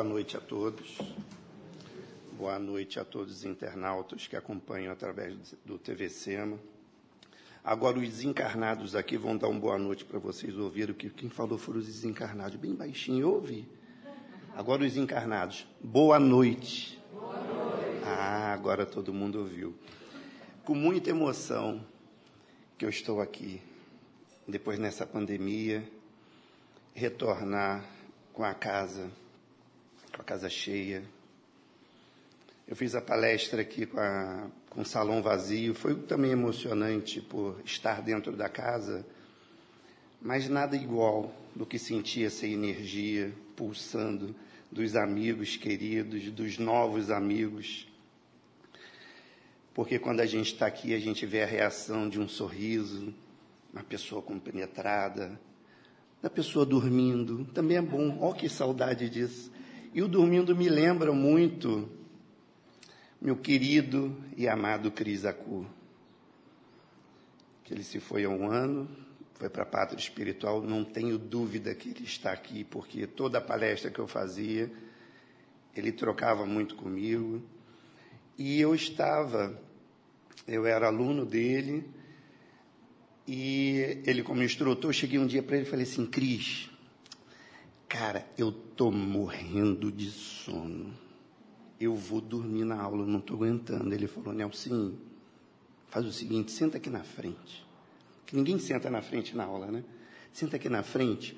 Boa noite a todos. Boa noite a todos os internautas que acompanham através do TV Sema. Agora, os desencarnados aqui vão dar uma boa noite para vocês ouvirem que quem falou foram os desencarnados. Bem baixinho, ouve. Agora, os encarnados. Boa noite. Boa noite. Ah, agora todo mundo ouviu. Com muita emoção que eu estou aqui, depois nessa pandemia, retornar com a casa, com a casa cheia. Eu fiz a palestra aqui com, a, com o salão vazio, foi também emocionante por estar dentro da casa, mas nada igual do que sentir essa energia pulsando dos amigos queridos, dos novos amigos. Porque quando a gente está aqui, a gente vê a reação de um sorriso, uma pessoa compenetrada, da pessoa dormindo, também é bom. Olha que saudade disso. E o dormindo me lembra muito meu querido e amado Cris Acu, que ele se foi há um ano, foi para a pátria espiritual, não tenho dúvida que ele está aqui, porque toda a palestra que eu fazia, ele trocava muito comigo, e eu estava, eu era aluno dele, e ele, como instrutor, cheguei um dia para ele e falei assim: Cris, cara, eu tô morrendo de sono. Eu vou dormir na aula, não estou aguentando. Ele falou: Nelson, faz o seguinte, senta aqui na frente. Que ninguém senta na frente na aula, né? Senta aqui na frente,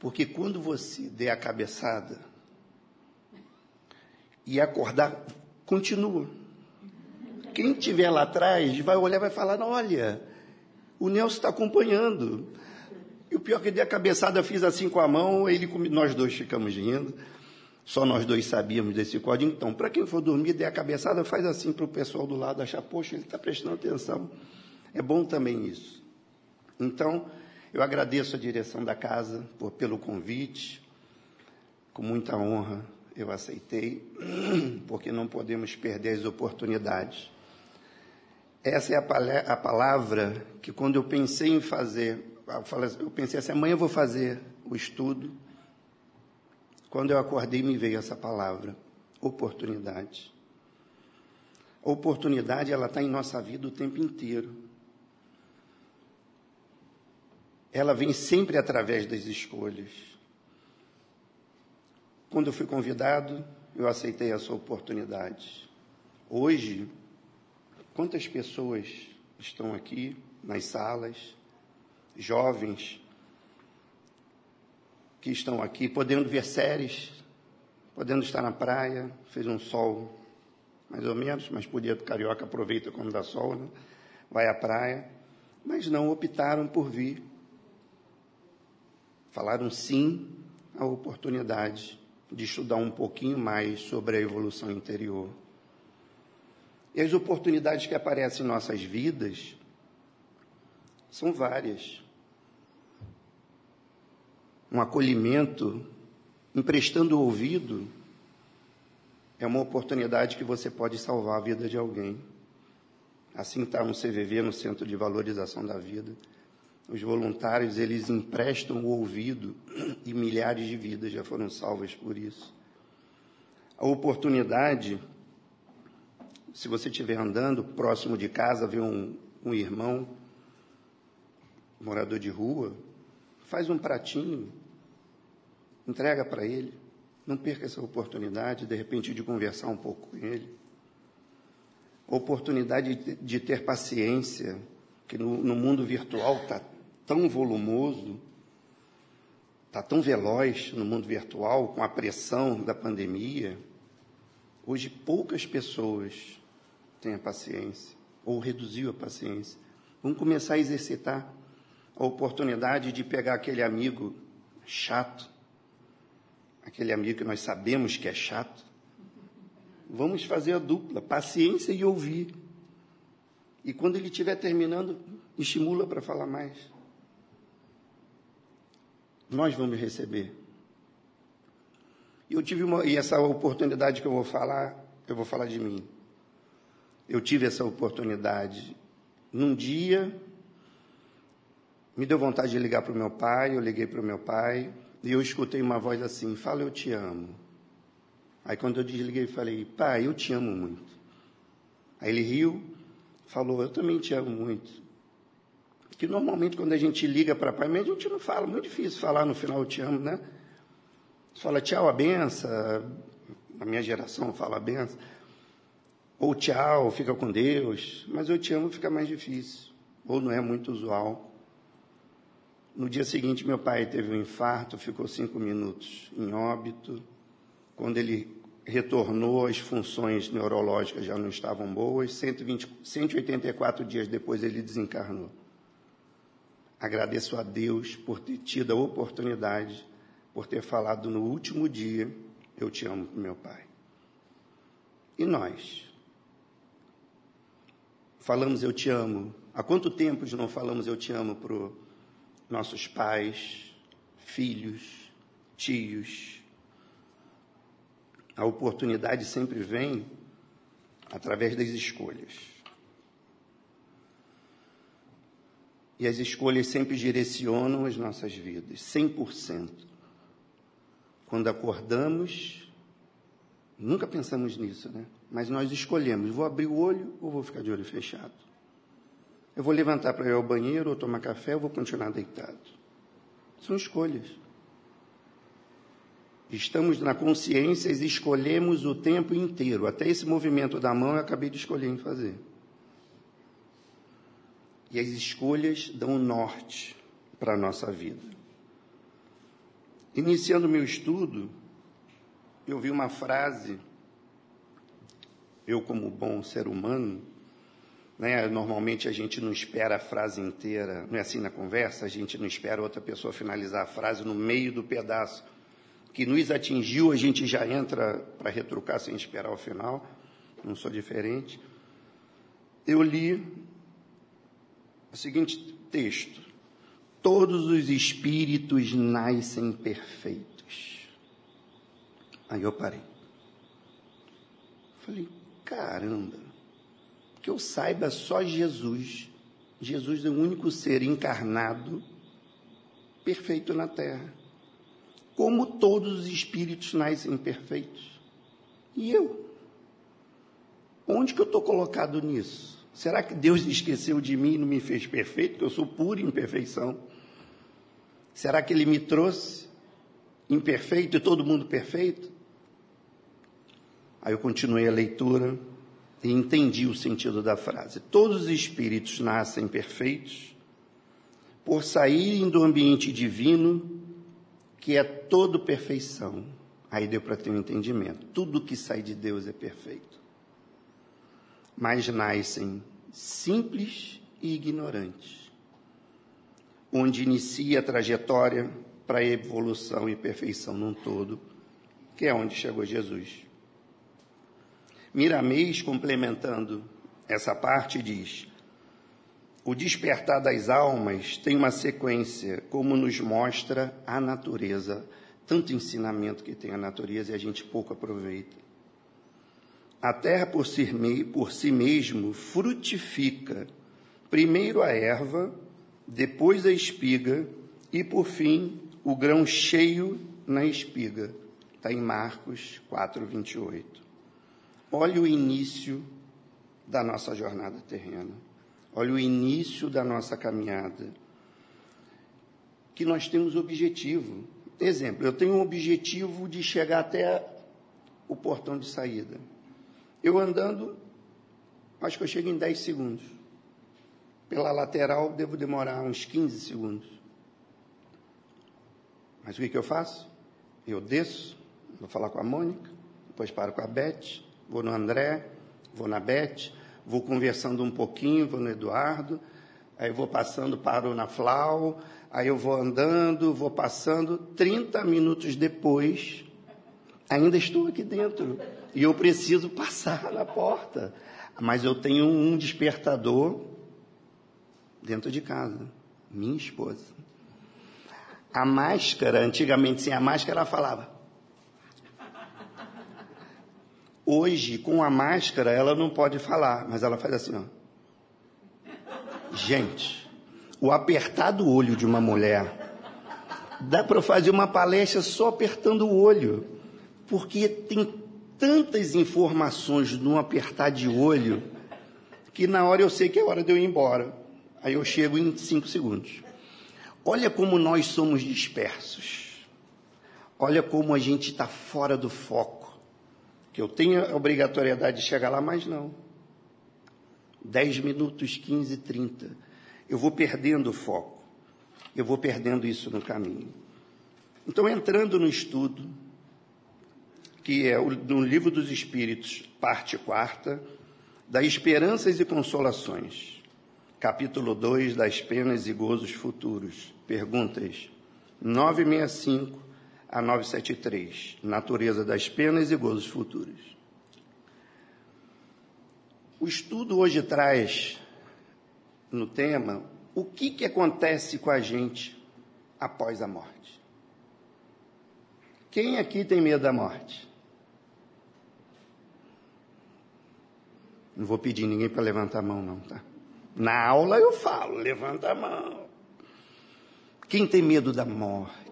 porque quando você der a cabeçada e acordar, continua. Quem estiver lá atrás vai olhar vai falar: olha o Nelson está acompanhando. E o pior é que dei a cabeçada, fiz assim com a mão, ele, nós dois ficamos rindo. Só nós dois sabíamos desse código. Então, para quem for dormir, dê a cabeçada, faz assim para o pessoal do lado achar, poxa, ele está prestando atenção. É bom também isso. Então, eu agradeço a direção da casa por, pelo convite. Com muita honra eu aceitei, porque não podemos perder as oportunidades. Essa é a palavra que, quando eu pensei em fazer, eu pensei assim: amanhã eu vou fazer o estudo. Quando eu acordei, me veio essa palavra: oportunidade. A oportunidade, ela está em nossa vida o tempo inteiro. Ela vem sempre através das escolhas. Quando eu fui convidado, eu aceitei essa oportunidade. Hoje, Quantas pessoas estão aqui nas salas, jovens, que estão aqui podendo ver séries, podendo estar na praia, fez um sol mais ou menos, mas podia, carioca aproveita quando dá sol, né? vai à praia, mas não optaram por vir. Falaram sim à oportunidade de estudar um pouquinho mais sobre a evolução interior. E as oportunidades que aparecem em nossas vidas são várias. Um acolhimento, emprestando o ouvido, é uma oportunidade que você pode salvar a vida de alguém. Assim está no CVV, no Centro de Valorização da Vida. Os voluntários, eles emprestam o ouvido e milhares de vidas já foram salvas por isso. A oportunidade se você estiver andando próximo de casa, vê um, um irmão, morador de rua, faz um pratinho, entrega para ele. Não perca essa oportunidade, de repente, de conversar um pouco com ele. Oportunidade de, ter paciência, que no, no mundo virtual está tão volumoso, está tão veloz no mundo virtual, com a pressão da pandemia. Hoje, poucas pessoas tenha paciência, ou reduziu a paciência. Vamos começar a exercitar a oportunidade de pegar aquele amigo chato, aquele amigo que nós sabemos que é chato. Vamos fazer a dupla, paciência e ouvir. E quando ele estiver terminando, estimula para falar mais. Nós vamos receber. Eu tive uma, e essa oportunidade que eu vou falar, eu vou falar de mim. Eu tive essa oportunidade. Num dia, me deu vontade de ligar para o meu pai, eu liguei para o meu pai, e eu escutei uma voz assim: Fala, eu te amo. Aí quando eu desliguei, falei, pai, eu te amo muito. Aí ele riu, falou, eu também te amo muito. Que normalmente quando a gente liga para pai, a gente não fala, muito difícil falar no final eu te amo, né? Você fala tchau, a benção, a minha geração fala a benção. Ou tchau, fica com Deus, mas eu te amo fica mais difícil, ou não é muito usual. No dia seguinte, meu pai teve um infarto, ficou cinco minutos em óbito. Quando ele retornou, as funções neurológicas já não estavam boas. 120, 184 dias depois, ele desencarnou. Agradeço a Deus por ter tido a oportunidade, por ter falado no último dia: Eu te amo, meu pai. E nós? Falamos eu te amo. Há quanto tempo não falamos eu te amo para nossos pais, filhos, tios? A oportunidade sempre vem através das escolhas. E as escolhas sempre direcionam as nossas vidas, 100%. Quando acordamos, nunca pensamos nisso, né? Mas nós escolhemos: vou abrir o olho ou vou ficar de olho fechado? Eu vou levantar para ir ao banheiro ou tomar café ou vou continuar deitado? São escolhas. Estamos na consciência e escolhemos o tempo inteiro. Até esse movimento da mão eu acabei de escolher em fazer. E as escolhas dão norte para a nossa vida. Iniciando meu estudo, eu vi uma frase, eu como bom ser humano, né, normalmente a gente não espera a frase inteira, não é assim na conversa, a gente não espera outra pessoa finalizar a frase no meio do pedaço que nos atingiu, a gente já entra para retrucar sem esperar o final, não sou diferente. Eu li o seguinte texto: Todos os espíritos nascem perfeitos. Aí eu parei. Falei, caramba, que eu saiba só Jesus. Jesus é o único ser encarnado perfeito na terra como todos os espíritos nascem perfeitos. E eu? Onde que eu estou colocado nisso? Será que Deus esqueceu de mim e não me fez perfeito? Que eu sou pura imperfeição. Será que Ele me trouxe imperfeito e todo mundo perfeito? Aí eu continuei a leitura e entendi o sentido da frase. Todos os espíritos nascem perfeitos por saírem do ambiente divino que é todo perfeição. Aí deu para ter um entendimento. Tudo que sai de Deus é perfeito. Mas nascem simples e ignorantes, onde inicia a trajetória para a evolução e perfeição num todo, que é onde chegou Jesus. Miramês, complementando essa parte, diz: o despertar das almas tem uma sequência, como nos mostra a natureza. Tanto ensinamento que tem a natureza e a gente pouco aproveita. A terra por si, por si mesmo frutifica, primeiro a erva, depois a espiga e, por fim, o grão cheio na espiga. Está em Marcos 4, 28. Olha o início da nossa jornada terrena. Olha o início da nossa caminhada. Que nós temos objetivo. Exemplo, eu tenho um objetivo de chegar até o portão de saída. Eu andando, acho que eu chego em 10 segundos. Pela lateral, devo demorar uns 15 segundos. Mas o que, que eu faço? Eu desço, vou falar com a Mônica, depois paro com a Beth, vou no André, vou na Beth, vou conversando um pouquinho, vou no Eduardo, aí vou passando, paro na Flau, aí eu vou andando, vou passando, 30 minutos depois, ainda estou aqui dentro. E eu preciso passar na porta. Mas eu tenho um despertador dentro de casa, minha esposa. A máscara, antigamente sem a máscara, ela falava: Hoje, com a máscara, ela não pode falar, mas ela faz assim, ó. Gente, o apertar do olho de uma mulher dá para fazer uma palestra só apertando o olho, porque tem tantas informações num apertar de olho que na hora eu sei que é hora de eu ir embora. Aí eu chego em cinco segundos. Olha como nós somos dispersos. Olha como a gente está fora do foco. Que eu tenho a obrigatoriedade de chegar lá, mas não. 10 minutos, 15, 30. Eu vou perdendo o foco. Eu vou perdendo isso no caminho. Então, entrando no estudo, que é no Livro dos Espíritos, parte quarta, das esperanças e consolações, capítulo 2, das penas e gozos futuros. Perguntas 965 a 973, natureza das penas e gozos futuros. O estudo hoje traz no tema o que, que acontece com a gente após a morte. Quem aqui tem medo da morte? Não vou pedir ninguém para levantar a mão, não, tá? Na aula eu falo, levanta a mão. Quem tem medo da morte?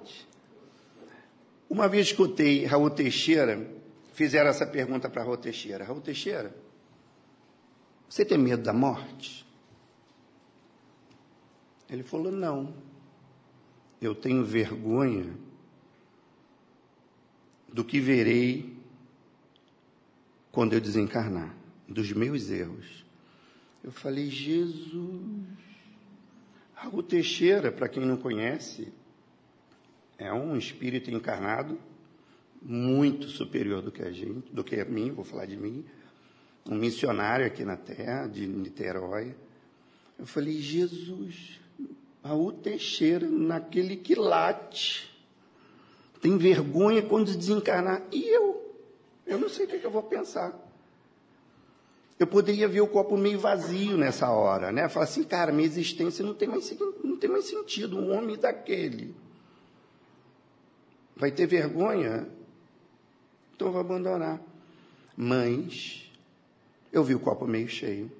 Uma vez escutei Raul Teixeira, fizeram essa pergunta para Raul Teixeira. Raul Teixeira, você tem medo da morte? Ele falou: Não. Eu tenho vergonha do que verei quando eu desencarnar, dos meus erros. Eu falei: Jesus. Raul Teixeira, para quem não conhece, é um espírito encarnado muito superior do que a gente, do que a mim, vou falar de mim um missionário aqui na terra, de Niterói. Eu falei, Jesus, Raul Teixeira, naquele quilate, tem vergonha quando desencarnar. E eu? Eu não sei o que, que eu vou pensar. Eu poderia ver o copo meio vazio nessa hora, né? Falar assim, cara, minha existência não tem mais, não tem mais sentido. Um homem daquele vai ter vergonha, então eu vou abandonar. Mas eu vi o copo meio cheio.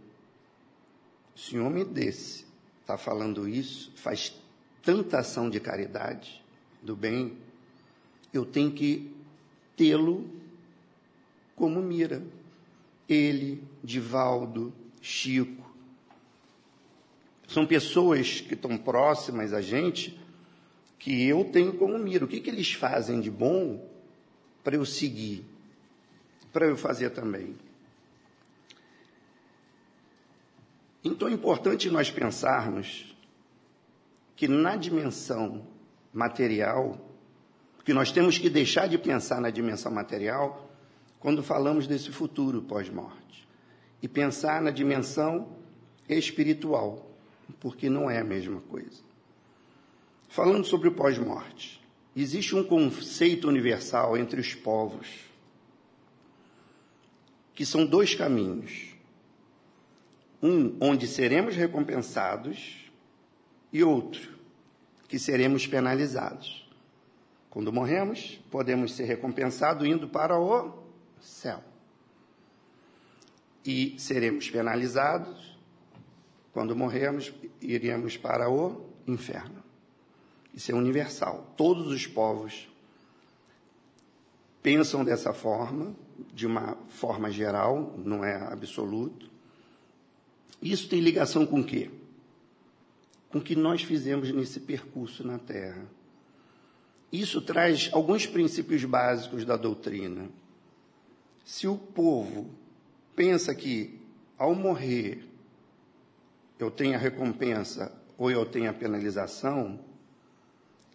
Se um homem desse está falando isso, faz tanta ação de caridade, do bem, eu tenho que tê-lo como mira. Ele, Divaldo, Chico. São pessoas que estão próximas a gente que eu tenho como mira. O que, que eles fazem de bom para eu seguir? Para eu fazer também. Então é importante nós pensarmos que na dimensão material, que nós temos que deixar de pensar na dimensão material quando falamos desse futuro pós-morte e pensar na dimensão espiritual, porque não é a mesma coisa. Falando sobre o pós-morte, existe um conceito universal entre os povos, que são dois caminhos um onde seremos recompensados e outro que seremos penalizados. Quando morremos, podemos ser recompensados indo para o céu. E seremos penalizados quando morrermos, iremos para o inferno. Isso é universal. Todos os povos pensam dessa forma, de uma forma geral, não é absoluto. Isso tem ligação com o quê? Com o que nós fizemos nesse percurso na Terra. Isso traz alguns princípios básicos da doutrina. Se o povo pensa que, ao morrer, eu tenho a recompensa ou eu tenho a penalização,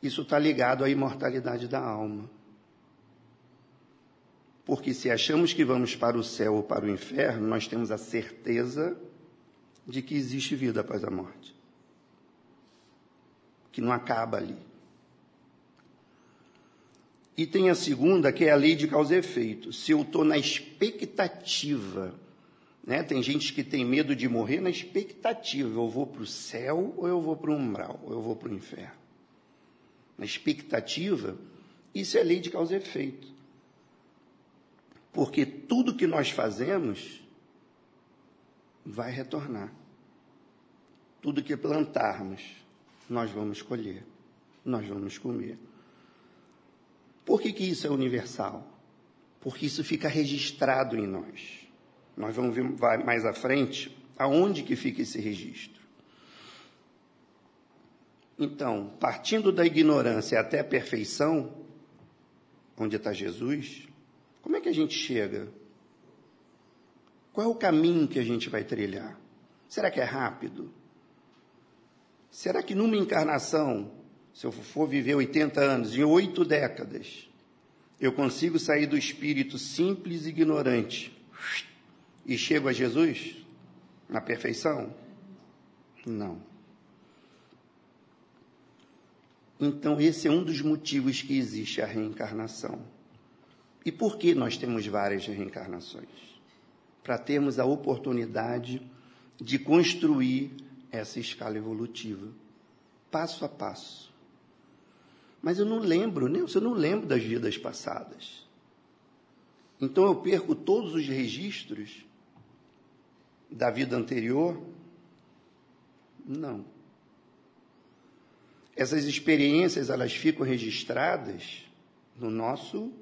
isso está ligado à imortalidade da alma. Porque se achamos que vamos para o céu ou para o inferno, nós temos a certeza de que existe vida após a morte. Que não acaba ali. E tem a segunda, que é a lei de causa e efeito. Se eu estou na expectativa, né? tem gente que tem medo de morrer na expectativa: eu vou para o céu ou eu vou para o umbral, ou eu vou para o inferno. Na expectativa, isso é lei de causa e efeito. Porque tudo que nós fazemos vai retornar. Tudo que plantarmos, nós vamos colher, nós vamos comer. Por que, que isso é universal? porque isso fica registrado em nós. Nós vamos ver mais à frente aonde que fica esse registro. Então, partindo da ignorância até a perfeição, onde está Jesus, como é que a gente chega? Qual é o caminho que a gente vai trilhar? Será que é rápido? Será que numa encarnação, se eu for viver 80 anos, em oito décadas, eu consigo sair do espírito simples e ignorante e chego a Jesus na perfeição? Não. Então, esse é um dos motivos que existe a reencarnação. E por que nós temos várias reencarnações? Para termos a oportunidade de construir essa escala evolutiva, passo a passo. Mas eu não lembro, nem eu não lembro das vidas passadas. Então eu perco todos os registros da vida anterior? Não. Essas experiências, elas ficam registradas no nosso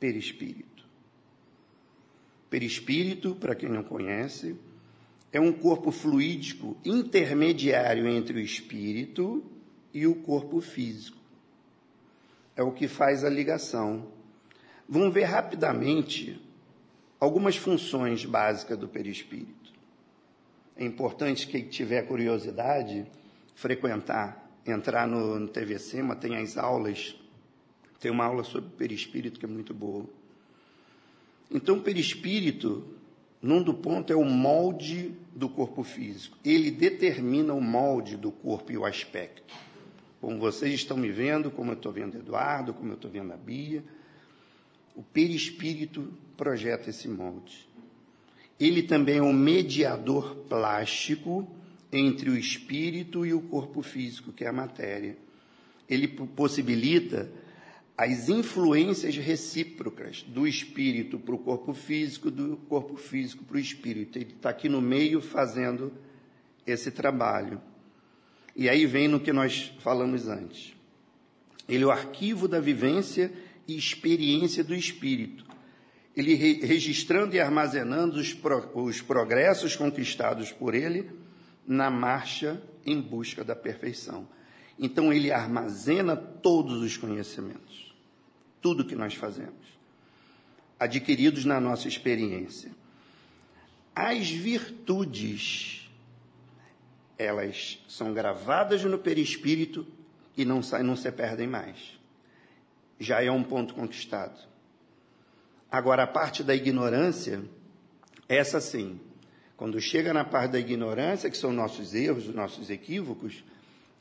perispírito. Perispírito, para quem não conhece, é um corpo fluídico intermediário entre o espírito e o corpo físico. É o que faz a ligação. Vamos ver rapidamente algumas funções básicas do perispírito. É importante que tiver curiosidade frequentar entrar no, no TVC, mas tem as aulas, tem uma aula sobre perispírito que é muito boa. Então, o perispírito, num do ponto, é o molde do corpo físico. Ele determina o molde do corpo e o aspecto. Como vocês estão me vendo, como eu estou vendo Eduardo, como eu estou vendo a Bia, o perispírito projeta esse molde. Ele também é um mediador plástico entre o espírito e o corpo físico, que é a matéria. Ele possibilita as influências recíprocas do espírito para o corpo físico, do corpo físico para o espírito. Ele está aqui no meio fazendo esse trabalho. E aí vem no que nós falamos antes. Ele é o arquivo da vivência e experiência do espírito. Ele registrando e armazenando os, pro, os progressos conquistados por ele na marcha em busca da perfeição. Então ele armazena todos os conhecimentos, tudo que nós fazemos, adquiridos na nossa experiência. As virtudes, elas são gravadas no perispírito e não saem, não se perdem mais. Já é um ponto conquistado. Agora, a parte da ignorância, essa sim, quando chega na parte da ignorância, que são nossos erros, os nossos equívocos,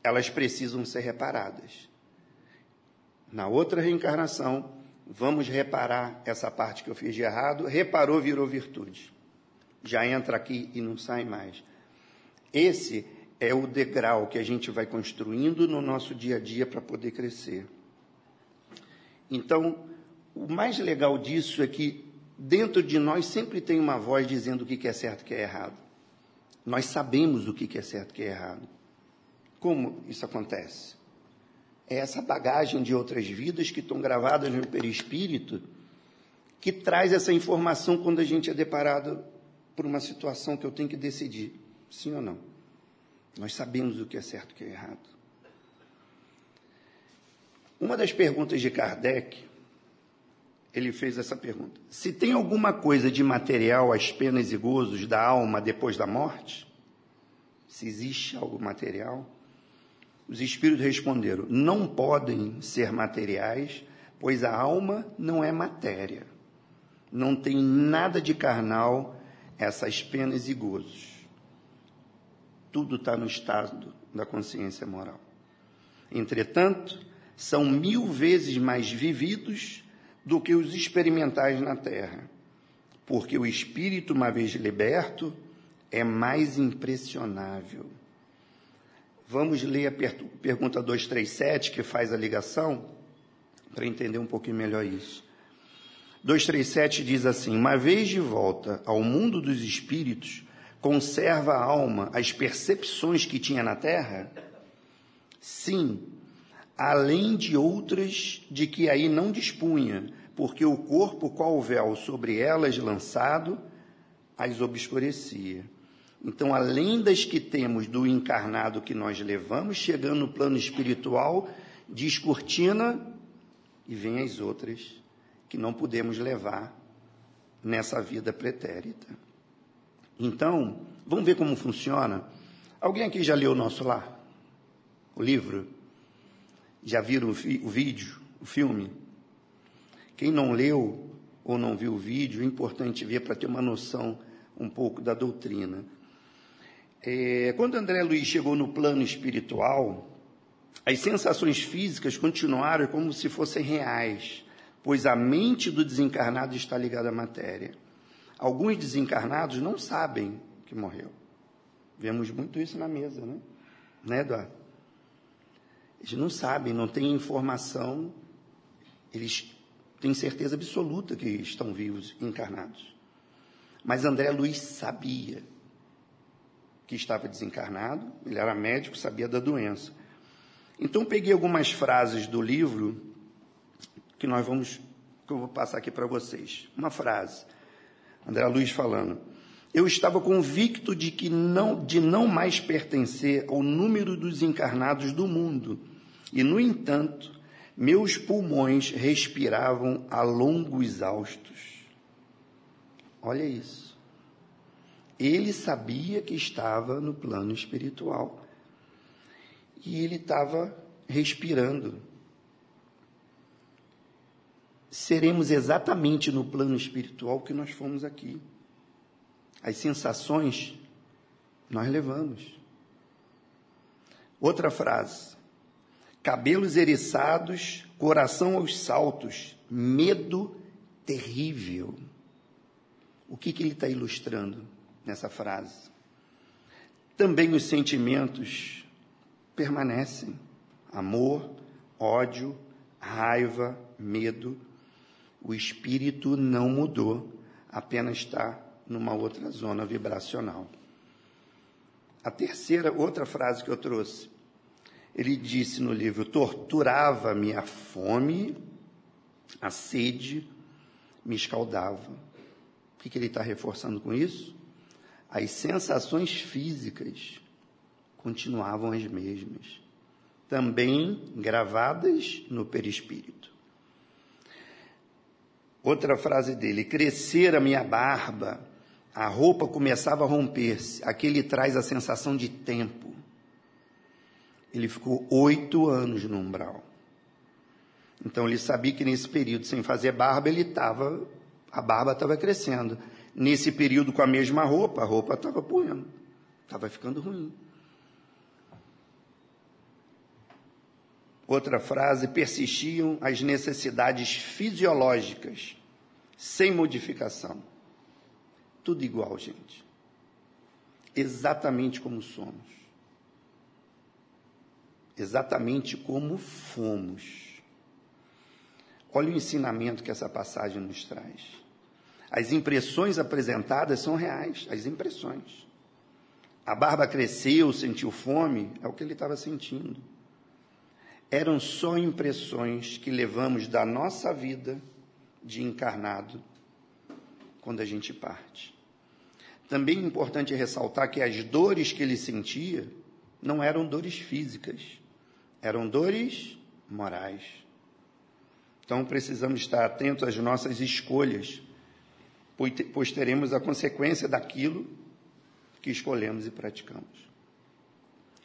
elas precisam ser reparadas. Na outra reencarnação, vamos reparar essa parte que eu fiz de errado, reparou, virou virtude. Já entra aqui e não sai mais. Esse é o degrau que a gente vai construindo no nosso dia a dia para poder crescer. Então, o mais legal disso é que dentro de nós sempre tem uma voz dizendo o que é certo e o que é errado. Nós sabemos o que é certo e o que é errado. Como isso acontece? É essa bagagem de outras vidas que estão gravadas no perispírito que traz essa informação quando a gente é deparado por uma situação que eu tenho que decidir, sim ou não. Nós sabemos o que é certo e o que é errado. Uma das perguntas de Kardec ele fez essa pergunta: Se tem alguma coisa de material as penas e gozos da alma depois da morte? Se existe algo material? Os espíritos responderam: Não podem ser materiais, pois a alma não é matéria. Não tem nada de carnal essas penas e gozos. Tudo está no estado da consciência moral. Entretanto, são mil vezes mais vividos do que os experimentais na terra, porque o espírito, uma vez liberto, é mais impressionável. Vamos ler a per pergunta 237, que faz a ligação, para entender um pouquinho melhor isso. 237 diz assim: Uma vez de volta ao mundo dos espíritos, conserva a alma as percepções que tinha na terra? Sim, além de outras de que aí não dispunha, porque o corpo, qual o véu sobre elas lançado, as obscurecia. Então, além das que temos do encarnado que nós levamos, chegando no plano espiritual, descortina e vem as outras que não podemos levar nessa vida pretérita. Então, vamos ver como funciona. Alguém aqui já leu o nosso lar? O livro? Já viram o, o vídeo, o filme? Quem não leu ou não viu o vídeo, é importante ver para ter uma noção um pouco da doutrina. É, quando André Luiz chegou no plano espiritual, as sensações físicas continuaram como se fossem reais, pois a mente do desencarnado está ligada à matéria. Alguns desencarnados não sabem que morreu. Vemos muito isso na mesa, né? Né, Eduardo? Eles não sabem, não têm informação, eles têm certeza absoluta que estão vivos, encarnados. Mas André Luiz sabia que estava desencarnado, ele era médico, sabia da doença. Então peguei algumas frases do livro que nós vamos que eu vou passar aqui para vocês. Uma frase. André Luiz falando: Eu estava convicto de que não de não mais pertencer ao número dos encarnados do mundo. E no entanto, meus pulmões respiravam a longo exaustos. Olha isso ele sabia que estava no plano espiritual. E ele estava respirando. Seremos exatamente no plano espiritual que nós fomos aqui. As sensações nós levamos. Outra frase. Cabelos eriçados, coração aos saltos, medo terrível. O que, que ele está ilustrando? nessa frase. Também os sentimentos permanecem: amor, ódio, raiva, medo. O espírito não mudou, apenas está numa outra zona vibracional. A terceira, outra frase que eu trouxe, ele disse no livro: torturava-me a fome, a sede, me escaldava. O que, que ele está reforçando com isso? as sensações físicas continuavam as mesmas, também gravadas no perispírito. Outra frase dele: crescer a minha barba, a roupa começava a romper-se. Aqui ele traz a sensação de tempo. Ele ficou oito anos no umbral. Então ele sabia que nesse período, sem fazer barba, ele estava, a barba estava crescendo. Nesse período, com a mesma roupa, a roupa estava poendo, estava ficando ruim. Outra frase: persistiam as necessidades fisiológicas, sem modificação. Tudo igual, gente. Exatamente como somos. Exatamente como fomos. Olha o ensinamento que essa passagem nos traz. As impressões apresentadas são reais, as impressões. A barba cresceu, sentiu fome, é o que ele estava sentindo. Eram só impressões que levamos da nossa vida de encarnado quando a gente parte. Também é importante ressaltar que as dores que ele sentia não eram dores físicas, eram dores morais. Então precisamos estar atentos às nossas escolhas pois teremos a consequência daquilo que escolhemos e praticamos.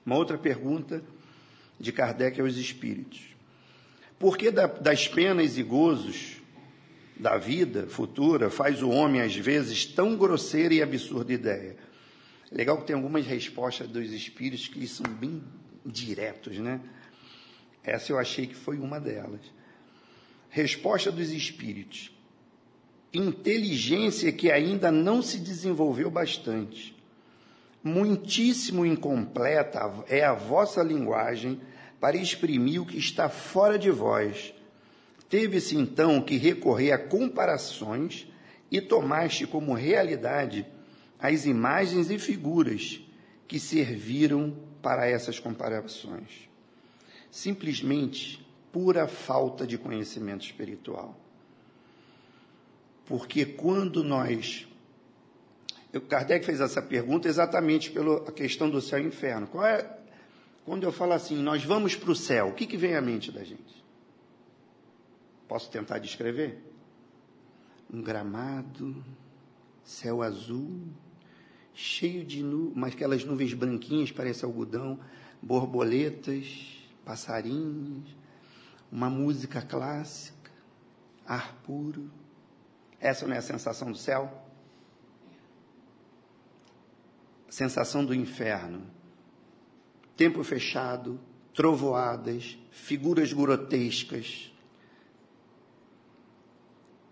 Uma outra pergunta de Kardec aos espíritos: Por que das penas e gozos da vida futura faz o homem, às vezes, tão grosseira e absurda ideia? Legal que tem algumas respostas dos espíritos que são bem diretos, né? Essa eu achei que foi uma delas. Resposta dos espíritos inteligência que ainda não se desenvolveu bastante. Muitíssimo incompleta é a vossa linguagem para exprimir o que está fora de vós. Teve-se então que recorrer a comparações e tomaste como realidade as imagens e figuras que serviram para essas comparações. Simplesmente pura falta de conhecimento espiritual. Porque quando nós. Kardec fez essa pergunta exatamente pela questão do céu e inferno. É, quando eu falo assim, nós vamos para o céu, o que, que vem à mente da gente? Posso tentar descrever? Um gramado, céu azul, cheio de nu, mas aquelas nuvens branquinhas, parece algodão, borboletas, passarinhos, uma música clássica, ar puro. Essa não é a sensação do céu? Sensação do inferno. Tempo fechado, trovoadas, figuras grotescas,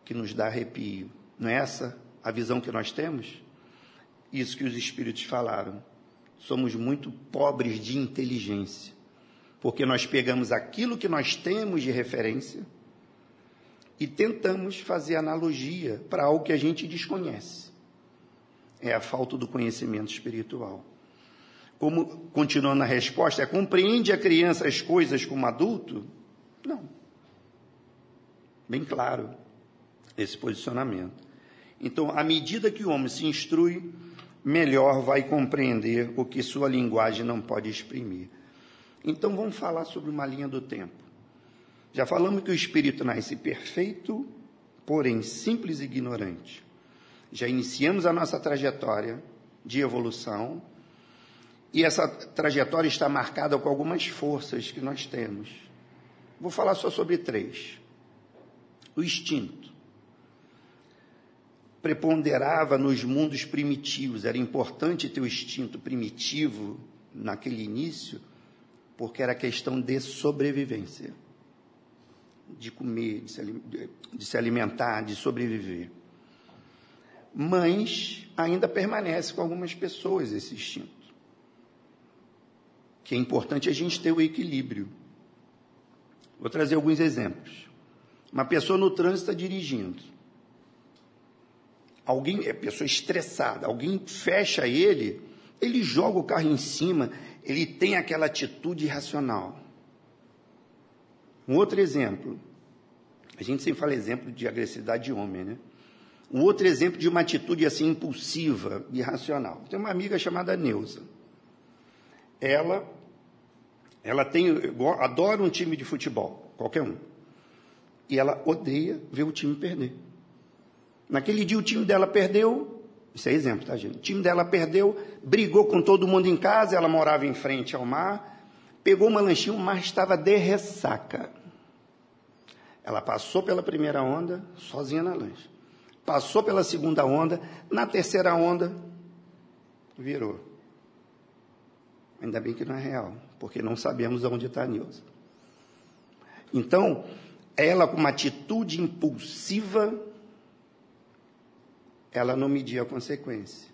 que nos dá arrepio. Não é essa a visão que nós temos? Isso que os espíritos falaram. Somos muito pobres de inteligência, porque nós pegamos aquilo que nós temos de referência e tentamos fazer analogia para algo que a gente desconhece. É a falta do conhecimento espiritual. Como, continuando na resposta, é compreende a criança as coisas como adulto? Não. Bem claro esse posicionamento. Então, à medida que o homem se instrui, melhor vai compreender o que sua linguagem não pode exprimir. Então, vamos falar sobre uma linha do tempo. Já falamos que o espírito nasce perfeito, porém simples e ignorante. Já iniciamos a nossa trajetória de evolução e essa trajetória está marcada com algumas forças que nós temos. Vou falar só sobre três. O instinto preponderava nos mundos primitivos. Era importante ter o instinto primitivo naquele início, porque era questão de sobrevivência, de comer, de se, alimentar, de sobreviver. Mas ainda permanece com algumas pessoas esse instinto. Que é importante a gente ter o equilíbrio. Vou trazer alguns exemplos. Uma pessoa no trânsito está dirigindo alguém é pessoa estressada, alguém fecha ele, ele joga o carro em cima, ele tem aquela atitude irracional. Um outro exemplo, a gente sempre fala exemplo de agressividade de homem, né? Um outro exemplo de uma atitude assim impulsiva, irracional. Tem uma amiga chamada Neuza. Ela, ela tem, adora um time de futebol, qualquer um. E ela odeia ver o time perder. Naquele dia o time dela perdeu, isso é exemplo, tá, gente? O time dela perdeu, brigou com todo mundo em casa, ela morava em frente ao mar, pegou uma lanchinha, o mar estava de ressaca. Ela passou pela primeira onda, sozinha na lancha. Passou pela segunda onda, na terceira onda, virou. Ainda bem que não é real, porque não sabemos onde está a Nilza. Então, ela com uma atitude impulsiva, ela não media a consequência.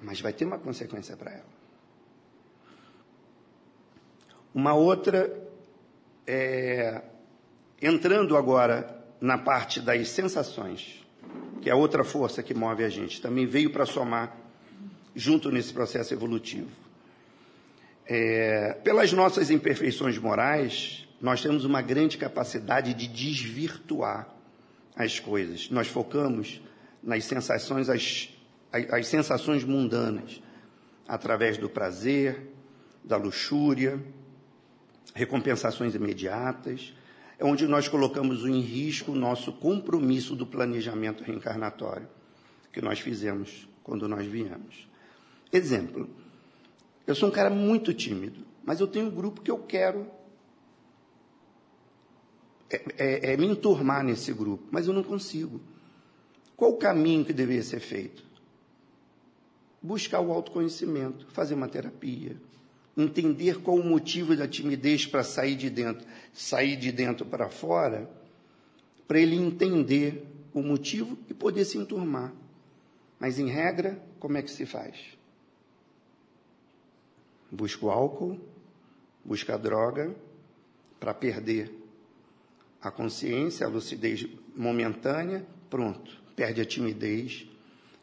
Mas vai ter uma consequência para ela. Uma outra, é, entrando agora na parte das sensações, que é outra força que move a gente, também veio para somar junto nesse processo evolutivo. É, pelas nossas imperfeições morais, nós temos uma grande capacidade de desvirtuar as coisas. Nós focamos nas sensações, as, as sensações mundanas, através do prazer, da luxúria, recompensações imediatas, é onde nós colocamos em risco o nosso compromisso do planejamento reencarnatório que nós fizemos quando nós viemos. Exemplo, eu sou um cara muito tímido, mas eu tenho um grupo que eu quero é, é, é me enturmar nesse grupo, mas eu não consigo. Qual o caminho que deveria ser feito? Buscar o autoconhecimento, fazer uma terapia, entender qual o motivo da timidez para sair de dentro, sair de dentro para fora, para ele entender o motivo e poder se enturmar. Mas em regra, como é que se faz? Busca o álcool, busca a droga para perder a consciência, a lucidez momentânea, pronto perde a timidez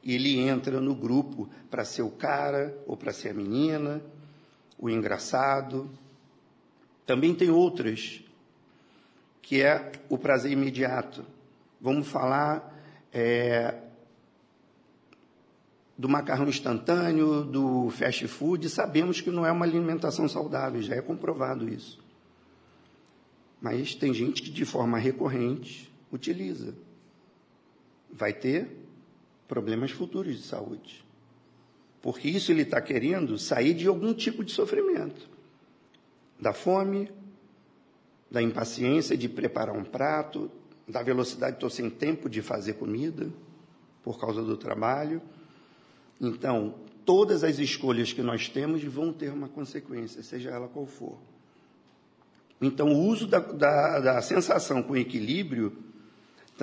e ele entra no grupo para ser o cara ou para ser a menina, o engraçado. Também tem outras, que é o prazer imediato. Vamos falar é, do macarrão instantâneo, do fast food, sabemos que não é uma alimentação saudável, já é comprovado isso. Mas tem gente que de forma recorrente utiliza. Vai ter problemas futuros de saúde. Porque isso ele está querendo sair de algum tipo de sofrimento. Da fome, da impaciência de preparar um prato, da velocidade, estou sem tempo de fazer comida por causa do trabalho. Então, todas as escolhas que nós temos vão ter uma consequência, seja ela qual for. Então, o uso da, da, da sensação com equilíbrio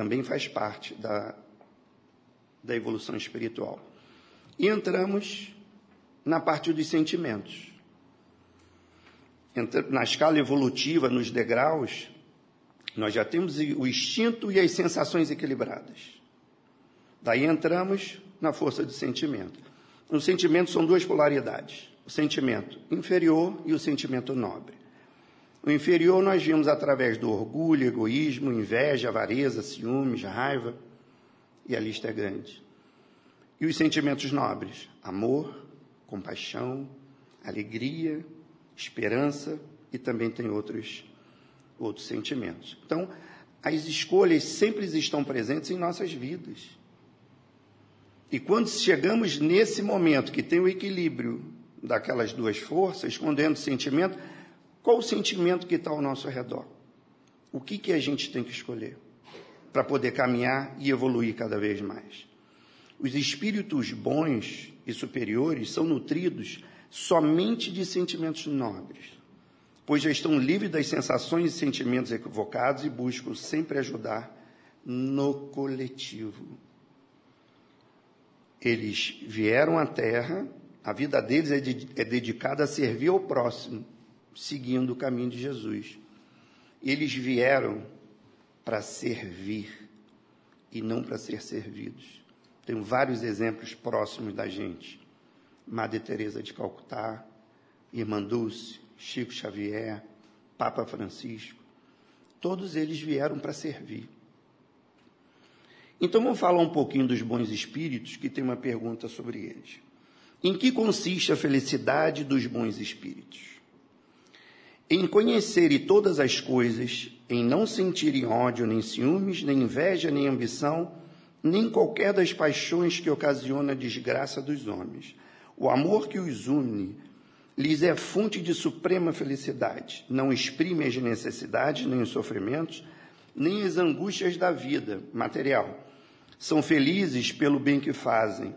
também faz parte da, da evolução espiritual. E entramos na parte dos sentimentos. Na escala evolutiva, nos degraus, nós já temos o instinto e as sensações equilibradas. Daí entramos na força do sentimento. O sentimento são duas polaridades: o sentimento inferior e o sentimento nobre. O inferior nós vimos através do orgulho, egoísmo, inveja, avareza, ciúmes, raiva, e a lista é grande. E os sentimentos nobres: amor, compaixão, alegria, esperança e também tem outros, outros sentimentos. Então, as escolhas sempre estão presentes em nossas vidas. E quando chegamos nesse momento que tem o equilíbrio daquelas duas forças, entra o sentimento, qual o sentimento que está ao nosso redor? O que, que a gente tem que escolher para poder caminhar e evoluir cada vez mais? Os espíritos bons e superiores são nutridos somente de sentimentos nobres, pois já estão livres das sensações e sentimentos equivocados e buscam sempre ajudar no coletivo. Eles vieram à Terra, a vida deles é, de, é dedicada a servir ao próximo, seguindo o caminho de Jesus. Eles vieram para servir e não para ser servidos. Tenho vários exemplos próximos da gente. Madre Teresa de Calcutá, Irmã Dulce, Chico Xavier, Papa Francisco. Todos eles vieram para servir. Então vamos falar um pouquinho dos bons espíritos, que tem uma pergunta sobre eles. Em que consiste a felicidade dos bons espíritos? Em conhecerem todas as coisas, em não sentirem ódio, nem ciúmes, nem inveja, nem ambição, nem qualquer das paixões que ocasiona a desgraça dos homens. O amor que os une lhes é fonte de suprema felicidade. Não exprime as necessidades, nem os sofrimentos, nem as angústias da vida material. São felizes pelo bem que fazem.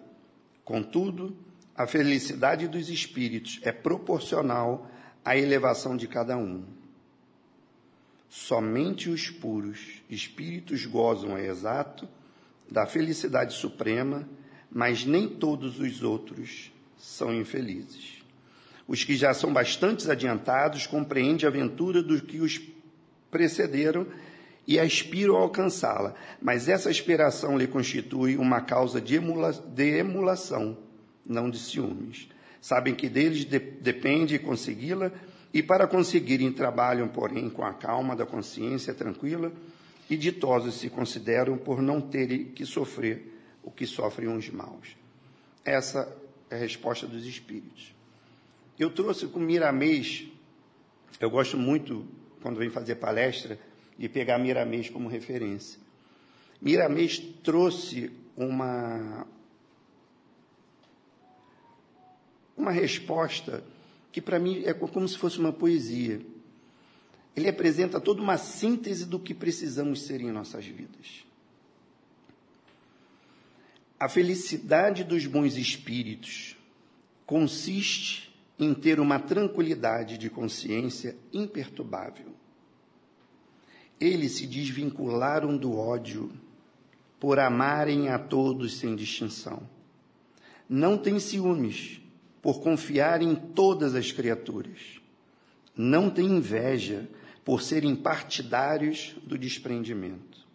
Contudo, a felicidade dos espíritos é proporcional a elevação de cada um. Somente os puros espíritos gozam, é exato, da felicidade suprema, mas nem todos os outros são infelizes. Os que já são bastante adiantados compreendem a aventura dos que os precederam e aspiram a alcançá-la, mas essa aspiração lhe constitui uma causa de, emula de emulação, não de ciúmes sabem que deles de, depende consegui-la e para conseguirem trabalham, porém, com a calma da consciência tranquila e ditosos se consideram por não terem que sofrer o que sofrem uns maus. Essa é a resposta dos espíritos. Eu trouxe com Miramês, eu gosto muito, quando vem fazer palestra, de pegar Miramês como referência. Miramês trouxe uma, uma resposta que para mim é como se fosse uma poesia. Ele apresenta toda uma síntese do que precisamos ser em nossas vidas. A felicidade dos bons espíritos consiste em ter uma tranquilidade de consciência imperturbável. Eles se desvincularam do ódio por amarem a todos sem distinção. Não têm ciúmes, por confiar em todas as criaturas. Não têm inveja por serem partidários do desprendimento.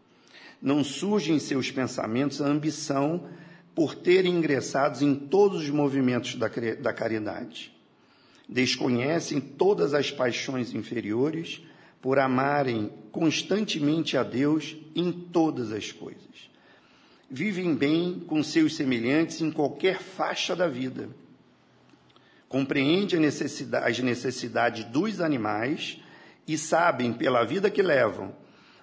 Não surge em seus pensamentos a ambição por terem ingressados em todos os movimentos da, da caridade. Desconhecem todas as paixões inferiores por amarem constantemente a Deus em todas as coisas. vivem bem com seus semelhantes em qualquer faixa da vida. Compreende necessidade, as necessidades dos animais e sabem, pela vida que levam,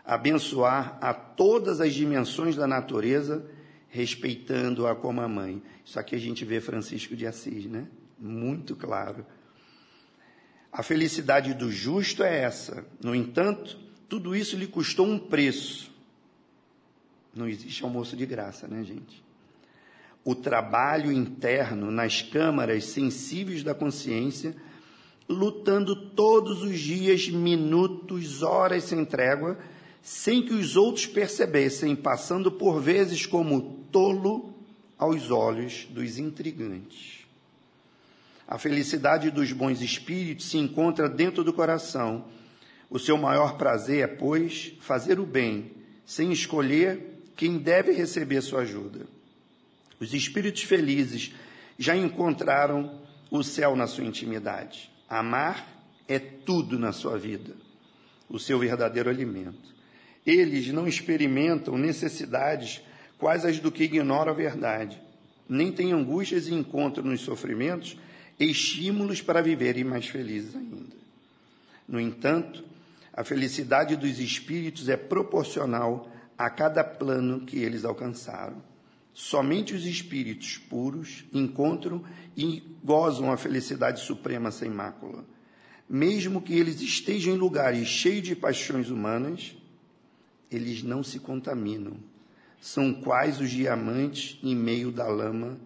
abençoar a todas as dimensões da natureza, respeitando-a como a mãe. Isso aqui a gente vê Francisco de Assis, né? Muito claro. A felicidade do justo é essa. No entanto, tudo isso lhe custou um preço. Não existe almoço de graça, né, gente? O trabalho interno nas câmaras sensíveis da consciência, lutando todos os dias, minutos, horas sem trégua, sem que os outros percebessem, passando por vezes como tolo aos olhos dos intrigantes. A felicidade dos bons espíritos se encontra dentro do coração. O seu maior prazer é, pois, fazer o bem, sem escolher quem deve receber sua ajuda. Os espíritos felizes já encontraram o céu na sua intimidade. Amar é tudo na sua vida, o seu verdadeiro alimento. Eles não experimentam necessidades quais as do que ignoram a verdade, nem têm angústias e encontram nos sofrimentos estímulos para viverem mais felizes ainda. No entanto, a felicidade dos espíritos é proporcional a cada plano que eles alcançaram. Somente os espíritos puros encontram e gozam a felicidade suprema sem mácula. Mesmo que eles estejam em lugares cheios de paixões humanas, eles não se contaminam. São quais os diamantes em meio da lama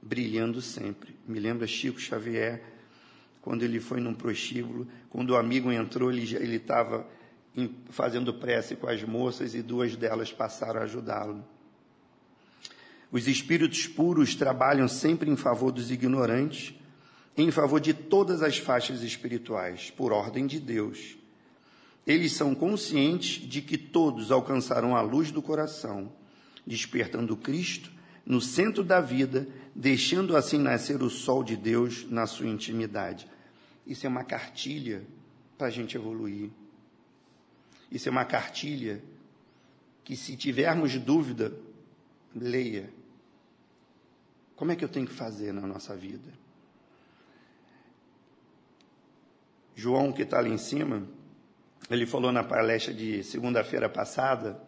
brilhando sempre. Me lembra Chico Xavier, quando ele foi num prostíbulo, quando o amigo entrou, ele estava fazendo prece com as moças e duas delas passaram a ajudá-lo. Os espíritos puros trabalham sempre em favor dos ignorantes, em favor de todas as faixas espirituais, por ordem de Deus. Eles são conscientes de que todos alcançarão a luz do coração, despertando Cristo no centro da vida, deixando assim nascer o sol de Deus na sua intimidade. Isso é uma cartilha para a gente evoluir. Isso é uma cartilha que, se tivermos dúvida, leia. Como é que eu tenho que fazer na nossa vida? João, que está ali em cima, ele falou na palestra de segunda-feira passada,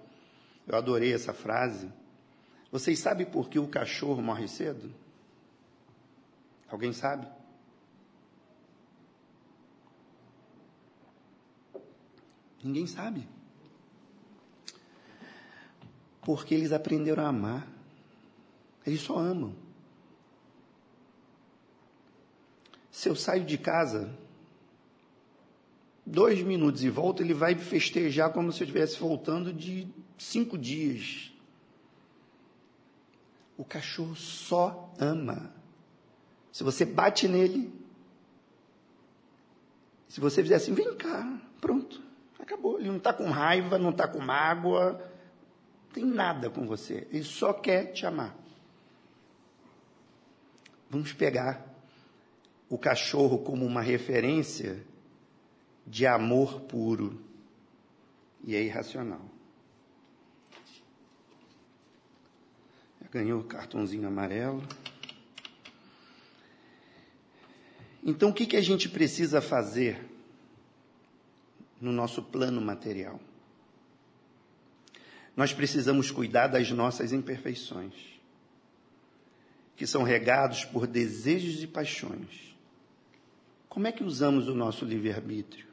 eu adorei essa frase vocês sabem por que o cachorro morre cedo? Alguém sabe? Ninguém sabe. Porque eles aprenderam a amar. Eles só amam. Se eu saio de casa, dois minutos e volto, ele vai festejar como se eu estivesse voltando de cinco dias o cachorro só ama. Se você bate nele, se você fizer assim, vem cá, pronto, acabou. Ele não está com raiva, não está com mágoa, tem nada com você. Ele só quer te amar. Vamos pegar o cachorro como uma referência de amor puro e é irracional. ganhou o cartãozinho amarelo. Então, o que, que a gente precisa fazer no nosso plano material? Nós precisamos cuidar das nossas imperfeições, que são regados por desejos e paixões. Como é que usamos o nosso livre-arbítrio?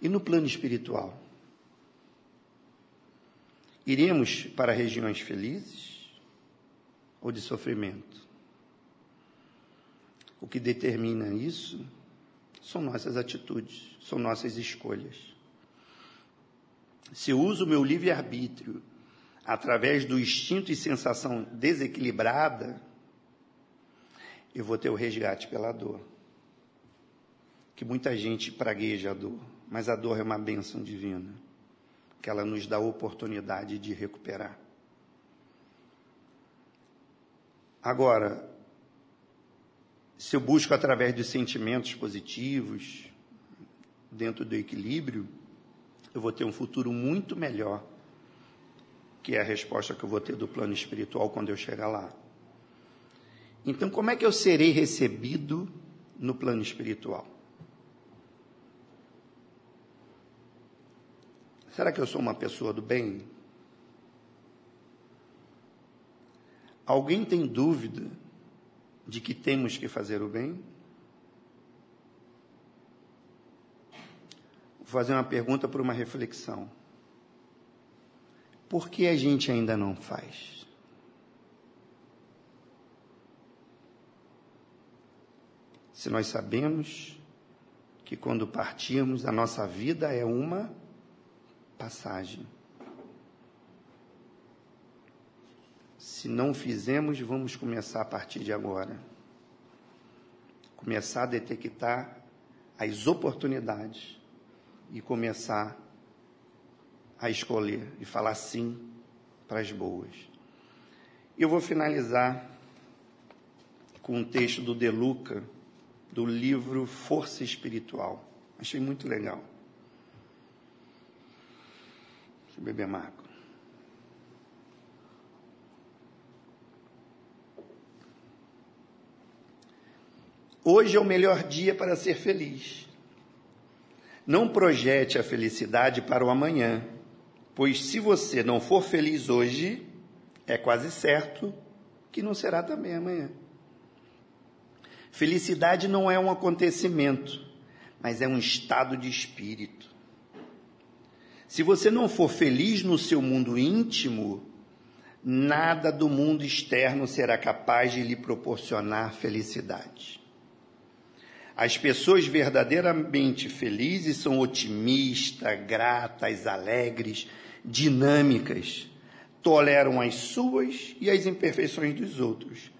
E no plano espiritual? Iremos para regiões felizes ou de sofrimento? O que determina isso são nossas atitudes, são nossas escolhas. Se uso o meu livre-arbítrio através do instinto e sensação desequilibrada, eu vou ter o resgate pela dor. Que muita gente pragueja a dor, mas a dor é uma bênção divina que ela nos dá a oportunidade de recuperar. Agora, se eu busco através de sentimentos positivos, dentro do equilíbrio, eu vou ter um futuro muito melhor, que é a resposta que eu vou ter do plano espiritual quando eu chegar lá. Então, como é que eu serei recebido no plano espiritual? Será que eu sou uma pessoa do bem? Alguém tem dúvida de que temos que fazer o bem? Vou fazer uma pergunta para uma reflexão. Por que a gente ainda não faz? Se nós sabemos que quando partirmos, a nossa vida é uma passagem. Se não fizemos, vamos começar a partir de agora. Começar a detectar as oportunidades e começar a escolher e falar sim para as boas. Eu vou finalizar com um texto do De Luca, do livro Força Espiritual. Achei muito legal. Deixa eu beber Marco. Hoje é o melhor dia para ser feliz. Não projete a felicidade para o amanhã, pois se você não for feliz hoje, é quase certo que não será também amanhã. Felicidade não é um acontecimento, mas é um estado de espírito. Se você não for feliz no seu mundo íntimo, nada do mundo externo será capaz de lhe proporcionar felicidade. As pessoas verdadeiramente felizes são otimistas, gratas, alegres, dinâmicas, toleram as suas e as imperfeições dos outros,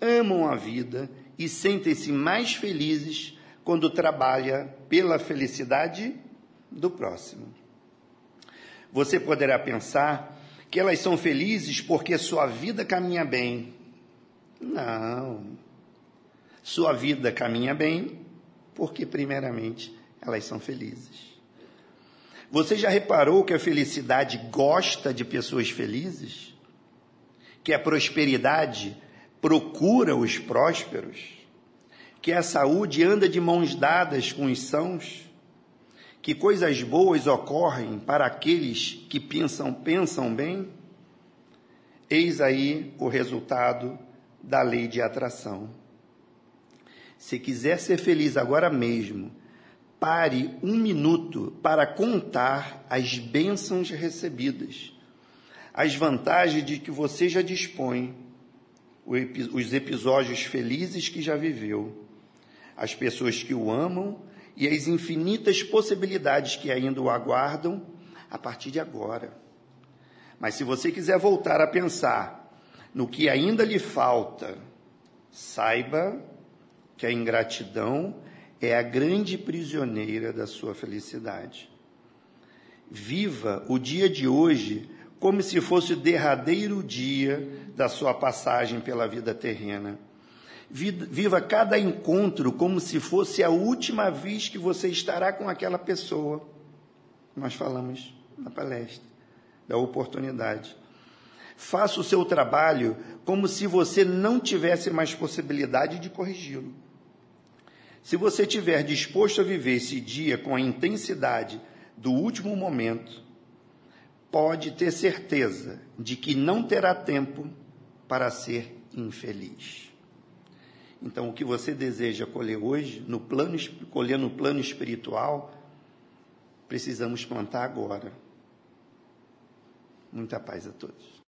amam a vida e sentem-se mais felizes quando trabalha pela felicidade do próximo. Você poderá pensar que elas são felizes porque sua vida caminha bem. Não. Sua vida caminha bem porque, primeiramente, elas são felizes. Você já reparou que a felicidade gosta de pessoas felizes? Que a prosperidade procura os prósperos? Que a saúde anda de mãos dadas com os sãos? Que coisas boas ocorrem para aqueles que pensam, pensam bem? Eis aí o resultado da lei de atração. Se quiser ser feliz agora mesmo, pare um minuto para contar as bênçãos recebidas, as vantagens de que você já dispõe, os episódios felizes que já viveu, as pessoas que o amam e as infinitas possibilidades que ainda o aguardam a partir de agora. Mas se você quiser voltar a pensar no que ainda lhe falta, saiba que a ingratidão é a grande prisioneira da sua felicidade. Viva o dia de hoje como se fosse o derradeiro dia da sua passagem pela vida terrena. Viva cada encontro como se fosse a última vez que você estará com aquela pessoa. Nós falamos na palestra da oportunidade. Faça o seu trabalho como se você não tivesse mais possibilidade de corrigi-lo. Se você estiver disposto a viver esse dia com a intensidade do último momento, pode ter certeza de que não terá tempo para ser infeliz. Então, o que você deseja colher hoje, no plano, colher no plano espiritual, precisamos plantar agora. Muita paz a todos.